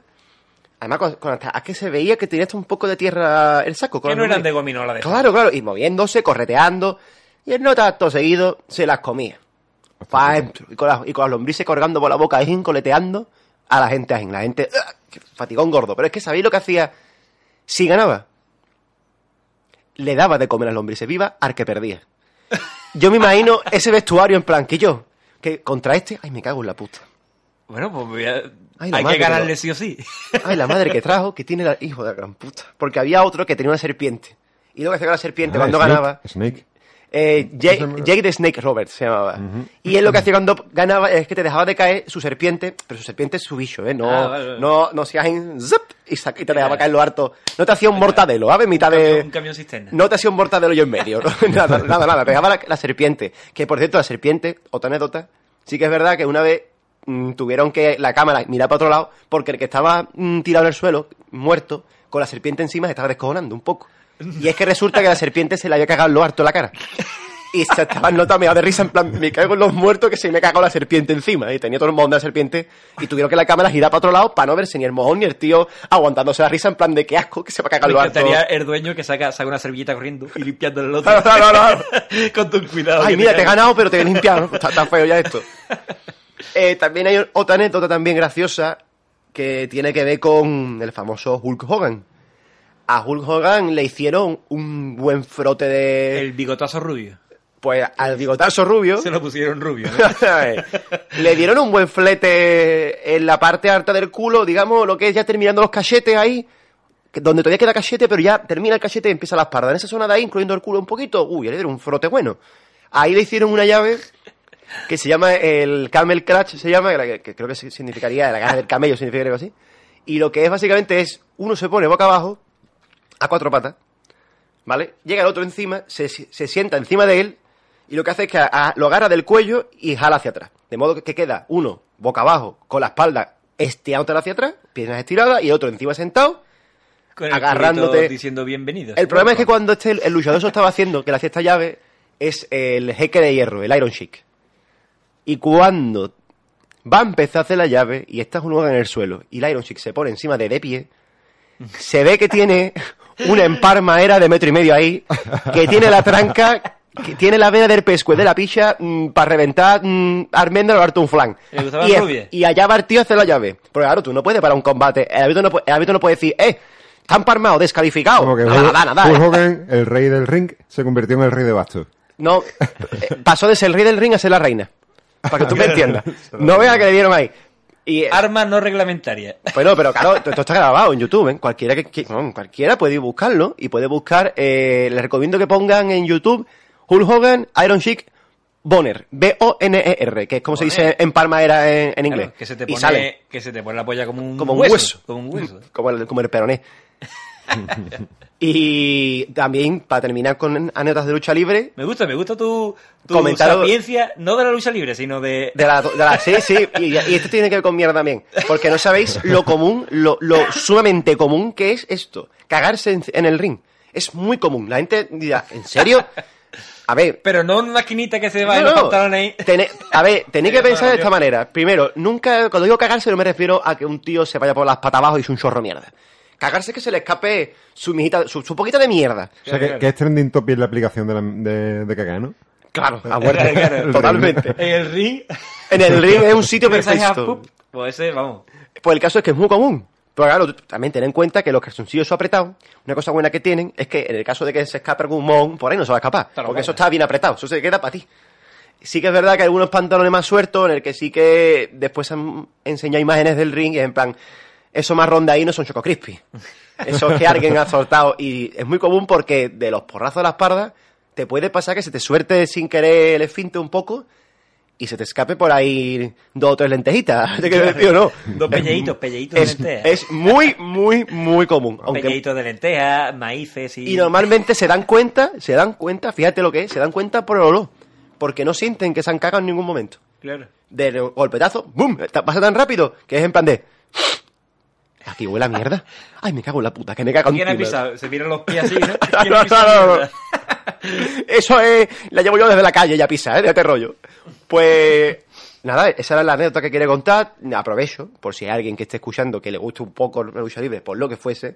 además con, con hasta, es que se veía que tenía hasta un poco de tierra el saco. con Que las no eran de lombrices. gominola de Claro, claro, y moviéndose, correteando, y el nota acto seguido se las comía. Pa' dentro, y con, las, y con las lombrices colgando por la boca ahí, coleteando, a la gente ahí. La gente, ¡ah! fatigón gordo. Pero es que ¿sabéis lo que hacía si ganaba? Le daba de comer al hombre y se viva al que perdía. Yo me imagino ese vestuario en plan que yo, que contra este, ay, me cago en la puta. Bueno, pues voy a- Ay, la hay madre que ganarle lo- sí o sí. Ay, la madre que trajo, que tiene la hijo de la gran puta. Porque había otro que tenía una serpiente. Y luego que hacía con la serpiente Ah, cuando Snake, ganaba. Snake. Eh, Jake. Jake the Snake Roberts se llamaba. Y él lo que hacía cuando ganaba es que te dejaba de caer su serpiente, pero su serpiente es su bicho, ¿eh? No, Ah, vale, vale. no, no seas en zip y, y te dejaba caer lo harto. No te hacía un mortadelo, ¿sabes? Mitad de... Un camión cisterna. No te hacía un mortadelo yo en medio, ¿no? nada, nada, nada. Te dejaba la, la serpiente. Que por cierto, la serpiente, otra anécdota, sí que es verdad que una vez mm, tuvieron que la cámara mirar para otro lado porque el que estaba mm, tirado en el suelo, muerto, con la serpiente encima, se estaba descojonando un poco. Y es que resulta que la serpiente se le había cagado lo harto en la cara. Y se estaban notando de risa, en plan, me cago en los muertos que se me cagó la serpiente encima. Y tenía todo el mojón de la serpiente. Y tuvieron que la cámara girar para otro lado para no verse ni el mojón ni el tío aguantándose la risa, en plan de qué asco que se va a cagar Me lo harto. encantaría el dueño que saca, saca una servilleta corriendo y limpiándole el otro. Claro, claro, claro. Con tu cuidado. Ay, mira, te he ganado, pero te he limpiado. ¿no? Está, está feo ya esto. Eh, también hay otra anécdota también graciosa que tiene que ver con el famoso Hulk Hogan. A Hulk Hogan le hicieron un buen frote de... El bigotazo rubio. Pues al bigotazo rubio... Se lo pusieron rubio, ¿no? le dieron un buen flete en la parte alta del culo, digamos, lo que es ya terminando los cachetes ahí, donde todavía queda cachete, pero ya termina el cachete y empieza la espalda. En esa zona de ahí, incluyendo el culo un poquito, uy, le dieron un frote bueno. Ahí le hicieron una llave que se llama el camel clutch, se llama, que, creo que significaría la garra del camello, significaría algo así. Y lo que es básicamente es, uno se pone boca abajo, a cuatro patas, ¿vale? Llega el otro encima, se, se sienta encima de él y lo que hace es que a- a- lo agarra del cuello y jala hacia atrás. De modo que, que queda uno boca abajo con la espalda estirándote hacia atrás, piernas estiradas, y el otro encima sentado. Con el Agarrándote- diciendo bienvenido. El problema es que cuando este, el luchador eso estaba haciendo, que le hacía esta llave, es el jeque de hierro, el Iron Sheik. Y cuando va a empezar a hacer la llave y está un lugar en el suelo y el Iron Sheik se pone encima de de pie, se ve que tiene una emparmaera de metro y medio ahí, que tiene la tranca, que tiene la vena del pescue de la picha para reventar mm, almendra o un flan. ¿Le gustaba Y, y allá va el tío a hacer la llave. Porque claro, tú no puedes parar un combate. El árbitro no, puede- el árbitro no puede decir, eh, está emparmado, descalificado. Como que Nada, Hulk, nada, nada. Hulk Hogan, el rey del ring, se convirtió en el rey de bastos. No, eh, pasó de ser el rey del ring a ser la reina. Para que tú me entiendas. No veas que le dieron ahí. Y, eh, Armas no reglamentarias. bueno, pero claro, esto está grabado en YouTube, ¿eh? Cualquiera que, cualquiera puede ir buscarlo y puede buscar, eh, les recomiendo que pongan en YouTube Hulk Hogan, Iron Sheik, Bonner, B-O-N-E-R, E que es como se dice en palmaera en, en inglés. Claro, que se te y pone, sale que se te pone la polla como un como un hueso. hueso. Como un hueso. como el, como el peroné. Y también, para terminar con anécdotas de lucha libre, Me gusta, me gusta tu, tu Comentario- sapiencia, no de la lucha libre, sino de... De la, de la- sí, sí, y, y esto tiene que ver con mierda también. Porque no sabéis lo común, lo, lo sumamente común que es esto. Cagarse en, en el ring. Es muy común. La gente dirá, ¿en serio? A ver. Pero no una esquinita que se va no, en los no, pantalones ahí. tené- a ver, tenéis que pensar de esta manera. Primero, nunca, cuando digo cagarse, no me refiero a que un tío se vaya por las patas abajo y es un chorro mierda. Cagarse es que se le escape su mijita, su, su poquita de mierda. O sea, que, que es trending topic la aplicación de, la, de, de Kaká, ¿no? Claro, a muerte. Claro, Totalmente. En el ring... En el ring es un sitio perfecto. Pues ese, vamos. Pues el caso es que es muy común. Pero claro, también ten en cuenta que los calzoncillos apretados, una cosa buena que tienen es que en el caso de que se escape algún mon, por ahí no se va a escapar. Porque eso está bien apretado, eso se queda para ti. Sí que es verdad que hay algunos pantalones más sueltos en el que sí que después han enseñado imágenes del ring y en plan, esos marrón de ahí no son Choco Crispy. Eso es que alguien ha soltado y es muy común porque de los porrazos de la espalda te puede pasar que se te suerte sin querer el esfinte un poco y se te escape por ahí dos o tres lentejitas. ¿Te quiero decir o no? Dos pelleitos, pelleitos Es, de lentejas. es muy, muy, muy común. Aunque, Pelleitos de lentejas, maíces y... y normalmente se dan cuenta, se dan cuenta, fíjate lo que es, se dan cuenta por el olor. Porque no sienten que se han cagado en ningún momento. Claro. Del golpetazo, ta- Pasa tan rápido que es en plan de... Aquí huele a mierda. Ay, me cago en la puta, que me cago en ¿Quién ha pisado? Se miran los pies así, ¿no? ¿Quién No, no? Eso es, la llevo yo desde la calle ya pisa, ¿eh? De este rollo. Pues, nada, esa era la anécdota que quería contar. Aprovecho, por si hay alguien que esté escuchando que le guste un poco la lucha libre, por lo que fuese,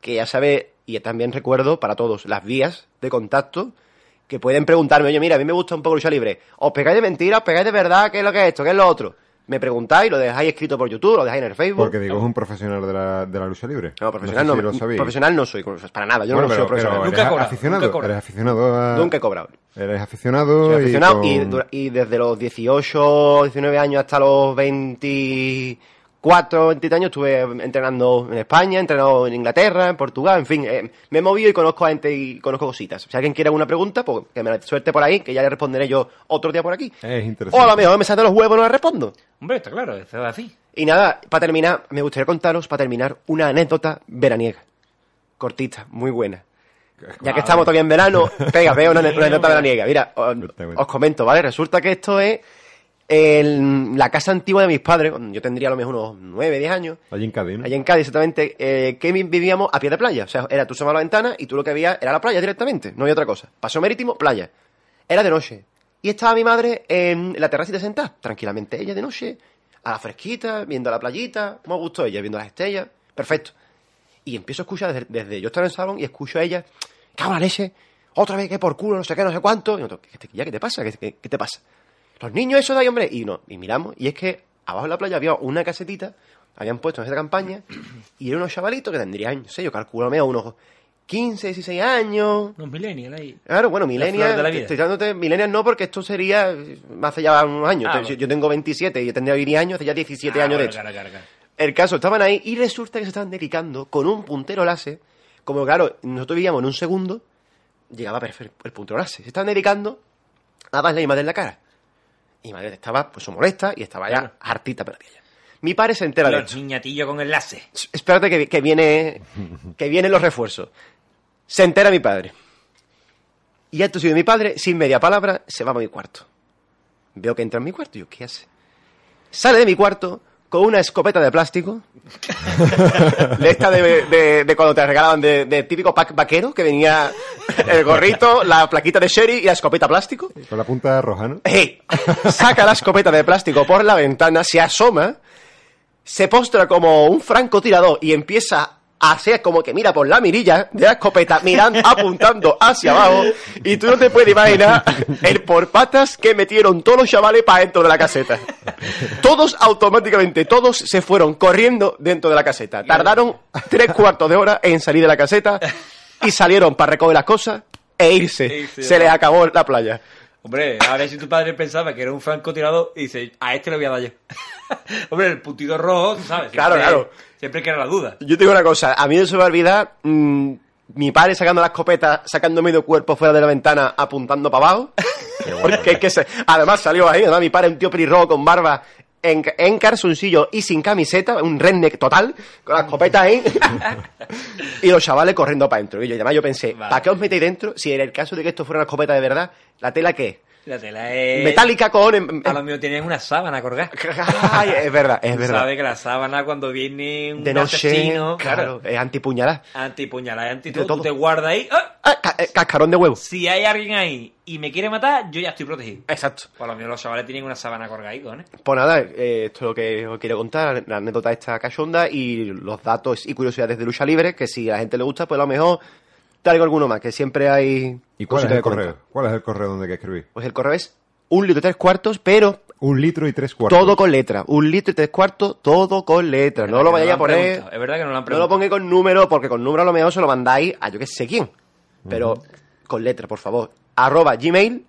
que ya sabe, y también recuerdo para todos, las vías de contacto que pueden preguntarme, oye, mira, a mí me gusta un poco lucha libre. ¿Os pegáis de mentira? ¿Os pegáis de verdad? ¿Qué es lo que es esto? ¿Qué es lo otro? Me preguntáis, lo dejáis escrito por YouTube, lo dejáis en el Facebook. Porque digo, es un profesional de la, de la lucha libre. No, profesional no, sé si lo profesional no soy, para nada, yo Bueno, no soy profesional. pero Nunca he eres cobrado, aficionado, nunca he cobrado. eres aficionado a... Nunca he cobrado. Eres aficionado, Soy aficionado y, con- dura- y desde los 18, 19 años hasta los 24, 20 años estuve entrenando en España, entrenado en Inglaterra, en Portugal, en fin, eh, me he movido y conozco a gente y conozco cositas. Si alguien quiere alguna pregunta, pues que me la suerte por ahí, que ya le responderé yo otro día por aquí. Es O interesante. a lo mejor me salen los huevos y no le respondo. Hombre, está claro, eso es así. Y nada, para terminar, me gustaría contaros, para terminar, una anécdota veraniega. Cortita, muy buena. Ya que estamos todavía en verano, venga, veo una, una anécdota veraniega. Mira, os comento, ¿vale? Resulta que esto es en la casa antigua de mis padres, yo tendría a lo mejor unos 9, 10 años. Allí en Cádiz, ¿no? Allí en Cádiz, exactamente, eh, que vi- vivíamos a pie de playa. O sea, era tú a la ventana y tú lo que veías era la playa directamente, no había otra cosa. Paseo marítimo, playa. Era de noche. Y estaba mi madre en la terracita sentada, tranquilamente ella de noche, a la fresquita, viendo la playita, como gustó ella, viendo las estrellas. Perfecto. Y empiezo a escuchar desde, desde yo estaba en el salón y escucho a ella, cago en la leche, otra vez que por culo, no sé qué, no sé cuánto. Y nosotros, ¿qué, te- ya, ¿qué te pasa? ¿Qué, qué- qué te pasa? Los niños, eso de ahí, hombre. Y no, y miramos, y es que abajo en la playa había una casetita, habían puesto en esa campaña, y eran unos chavalitos que tendrían, no sé, yo calculo, medio unos 15, 16 años. Los millennials ahí. Claro, bueno, de millennials, estoy dándote millennials no, porque esto sería hace ya unos años. Ah, Entonces, bueno. yo tengo 27 y yo tendría 10 años, hace ya 17 Ah, años de bueno, claro. El caso, estaban ahí y resulta que se estaban dedicando con un puntero láser. Como claro, nosotros vivíamos en un segundo, llegaba perfecto el puntero láser. Se estaban dedicando a darle a madre en la cara. Y mi madre estaba pues molesta y estaba ya hartita para ella. Mi padre se entera de Los esto. niñatillos con enlace. Espérate que, que viene que vienen los refuerzos. Se entera mi padre. Y acto sido mi padre, sin media palabra, se va a mi cuarto. Veo que entra en mi cuarto. Y yo, ¿qué hace? Sale de mi cuarto con una escopeta de plástico. de esta de, de- de cuando te regalaban de, de típico pack vaquero, que venía el gorrito, la plaquita de Sherry y la escopeta plástico. Con la punta roja, ¿no? ¡Ey! Saca la escopeta de plástico por la ventana, se asoma, se postra como un francotirador y empieza a hacer como que mira por la mirilla de la escopeta, mirando, apuntando hacia abajo. Y tú no te puedes imaginar el por patas que metieron todos los chavales para dentro de la caseta. Todos automáticamente, todos se fueron corriendo dentro de la caseta. Tardaron tres cuartos de hora en salir de la caseta y salieron para recoger las cosas e irse. E irse. Se les acabó la playa. Hombre, a ver si tu padre pensaba que era un francotirador y dice, a este le voy a dar yo. Hombre, el puntito rojo, tú ¿sabes? Claro, Siempre- claro. Siempre queda la duda. Yo te digo una cosa, a mí no se me va a olvidar mm, mi padre sacando la escopeta, sacando medio cuerpo fuera de la ventana, apuntando para abajo. Porque es que se- además salió ahí, además mi padre un tío pelirrojo con barba, en, en calzoncillo y sin camiseta, un redneck total, con la escopeta ahí. y los chavales corriendo para adentro. Y yo, además yo pensé, Vale. ¿para qué os metéis dentro si en el caso de que esto fuera una escopeta de verdad, la tela qué? La tela es... Metálica con... A lo mío tenían una sábana colgada. Ay, es verdad, es verdad. sabes que la sábana cuando viene un De noche, asesino, claro, es antipuñalada. antipuñalada, anti De todo, todo. tú te guardas ahí. ¡ah! Ah, ca- eh, cascarón de huevo. Si hay alguien ahí y me quiere matar, yo ya estoy protegido. Exacto. Por lo menos los chavales tienen una sábana colgada ahí, ¿eh? Pues nada, eh, esto es lo que os quiero contar, la anécdota esta cachonda y los datos y curiosidades de lucha libre, que si a la gente le gusta, pues a lo mejor traigo alguno más, que siempre hay ¿Y cuál es el correo? ¿Cuál es el correo donde hay que escribir? Pues el correo es un litro y tres cuartos, pero Un litro y tres cuartos. todo con letra. Un litro y tres cuartos, todo con letra. No lo vayáis a poner, preguntado, Es verdad que no lo han no lo preguntado. pongáis con número, porque con número a lo mejor se lo mandáis a yo que sé quién. Pero con letra, por favor. Arroba gmail.com.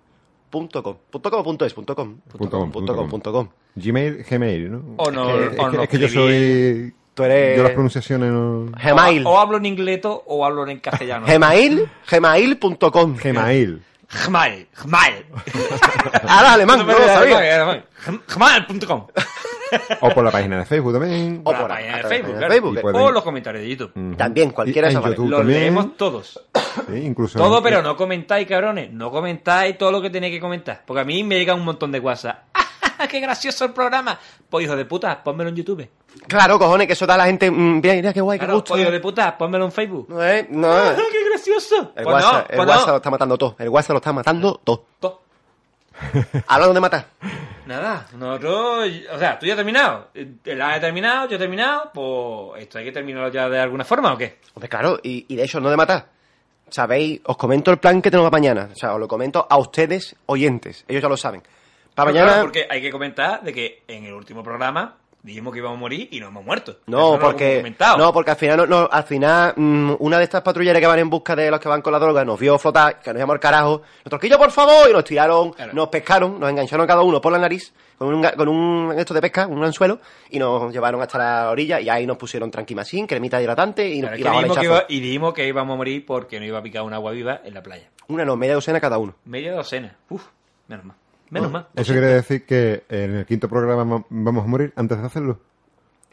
Punto com o punto es, punto com. Punto com, Punto com, punto com. Gmail, Gmail, ¿no? O no, es que, o es que- no es que yo soy... Tú eres- Yo las pronunciaciones no... Gmail. O, o hablo en ingleto o hablo en castellano. Gmail, gmail.com. Gmail. Gmail, Gmail. Ahora alemán, no me lo sabía. Gmail.com. O por la página de Facebook también. O La por página a de Facebook, de claro. Facebook. Y pueden- O los comentarios de YouTube. También, cualquiera de vale. YouTube Los también. leemos todos. Sí, incluso Todo, en- pero no comentáis, cabrones. No comentáis todo lo que tenéis que comentar. Porque a mí me llega un montón de WhatsApp. ¡Qué gracioso el programa! Pues hijo de puta, pónmelo en YouTube. Claro, cojones, que eso da a la gente. mm, Mira, mira, qué guay, qué Claro, gusto. pues hijo de puta, pónmelo en Facebook. No, eh, no. ¡Ah, ¡Qué gracioso! El Pues WhatsApp, no, el pues WhatsApp lo está matando todo. El WhatsApp lo está matando todo. To- Hablando de matar. Nada, nosotros, o sea, tú ya has terminado. El ha terminado, yo he terminado, pues esto hay que terminarlo ya de alguna forma o qué? Hombre, claro, y, y de hecho, no de matar. ¿Sabéis? Os comento el plan que tenemos para mañana. O sea, os lo comento a ustedes, oyentes. Ellos ya lo saben. Para Claro, mañana... porque hay que comentar de que en el último programa dijimos que íbamos a morir y no hemos muerto. No, hemos porque no, porque al final no, no, al final mm, una de estas patrulleras que van en busca de los que van con la droga nos vio flotar, que nos llamó el carajo, que yo por favor y nos tiraron, Claro. nos pescaron, nos engancharon cada uno por la nariz con un con un esto de pesca, un anzuelo y nos llevaron hasta la orilla y ahí nos pusieron tranquimacín, cremita hidratante y, Claro, y dijimos que iba- y dijimos que íbamos a morir porque no iba a picar un agua viva en la playa. Una no, media docena cada uno. Media docena. Uf, menos mal. Menos mal. Eso quiere decir que en el quinto programa mo- vamos a morir antes de hacerlo.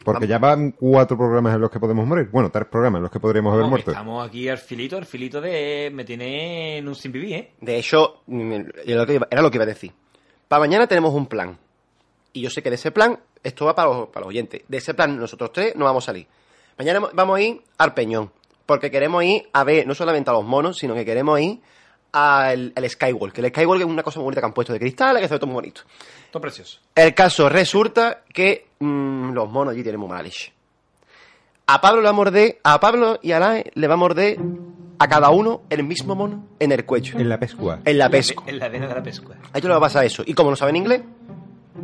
Porque ya van cuatro programas en los que podemos morir. Bueno, tres programas en los que podríamos haber muerto. Estamos aquí al filito, al filito de... Me tiene en un sin vivir, ¿eh? De hecho, era lo que iba- era lo que iba a decir. Para mañana tenemos un plan. Y yo sé que de ese plan, esto va para los, para los oyentes. De ese plan, nosotros tres no vamos a salir. Mañana vamos a ir al Peñón. Porque queremos ir a ver no solamente a los monos, sino que queremos ir al, al Skywalk. El Skywalk es una cosa muy bonita que han puesto de cristal, que se ve todo muy bonito. Todo precioso. El caso resulta que mm, los monos allí tienen muy mala leche. A Pablo le va a morder, a Pablo y a Alain le va a morder a cada uno el mismo mono en el cuello. En la pescua. En la pesca. En la vena de la pesca. A ellos les va a pasar eso. Y como no saben inglés,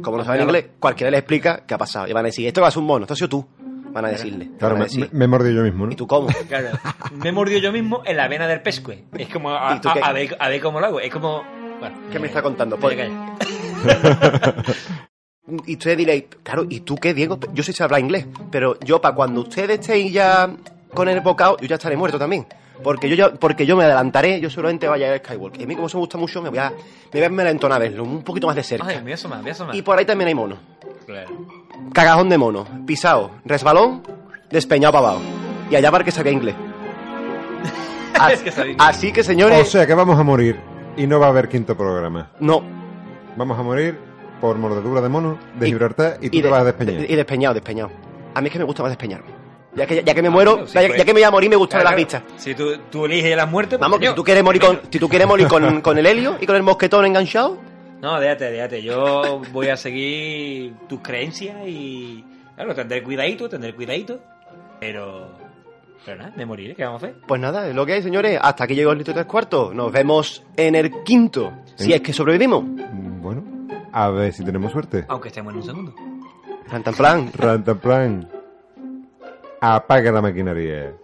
como no saben inglés, cualquiera les explica qué ha pasado. Y van a decir, esto va a ser un mono, esto ha sido tú. Van a decirle. Claro, a me, decir, me- me he mordido yo mismo, ¿no? ¿Y tú cómo? Claro. Me he mordido yo mismo en la vena del pescue. Es como... A, ¿Y tú a- qué? a ver, a ver cómo lo hago. Es como... Bueno, ¿Qué me eh, está contando? me Pues-. Y ustedes diréis, claro, ¿y tú qué, Diego? Yo sé si habla inglés, pero yo para cuando ustedes estén ya con el bocado, yo ya estaré muerto también. Porque yo ya, porque yo me adelantaré, yo seguramente vaya a Skywalk. Y a mí como eso me gusta mucho, me voy a, me voy a enmelentonar a verlo, un poquito más de cerca. Ay, me voy a asomar, me voy a. Y por ahí también hay monos. Claro. Cagajón de mono, pisado, resbalón, despeñado para abajo. Y allá para que saque inglés. Es que. Así que, señores, O sea que vamos a morir y no va a haber quinto programa. no. Vamos a morir por mordedura de mono, de Y- Gibraltar y tú te de- vas a despeñar. Y despeñado, despeñado. A mí es que me gusta más despeñarme. Ya que, ya que me muero, claro, sí, ya, pues. ya que me voy a morir, me gusta ver Claro, las vistas. Si tú, tú eliges la muerte, pues, Vamos, que si tú quieres morir con, si tú quieres morir con, con el helio y con el mosquetón enganchado, No, déjate, déjate. Yo voy a seguir tus creencias y. Claro, tendré cuidadito, tendré cuidadito. Pero. Pero nada, me moriré, ¿qué vamos a hacer? pues nada, es lo que hay, señores. Hasta aquí llegó el litro tres cuartos. Nos vemos en el quinto, si Sí. es que sobrevivimos. Bueno, a ver si tenemos suerte. Aunque estemos en un segundo. Tan tan plan. Rantaplan. Apaga la maquinaria.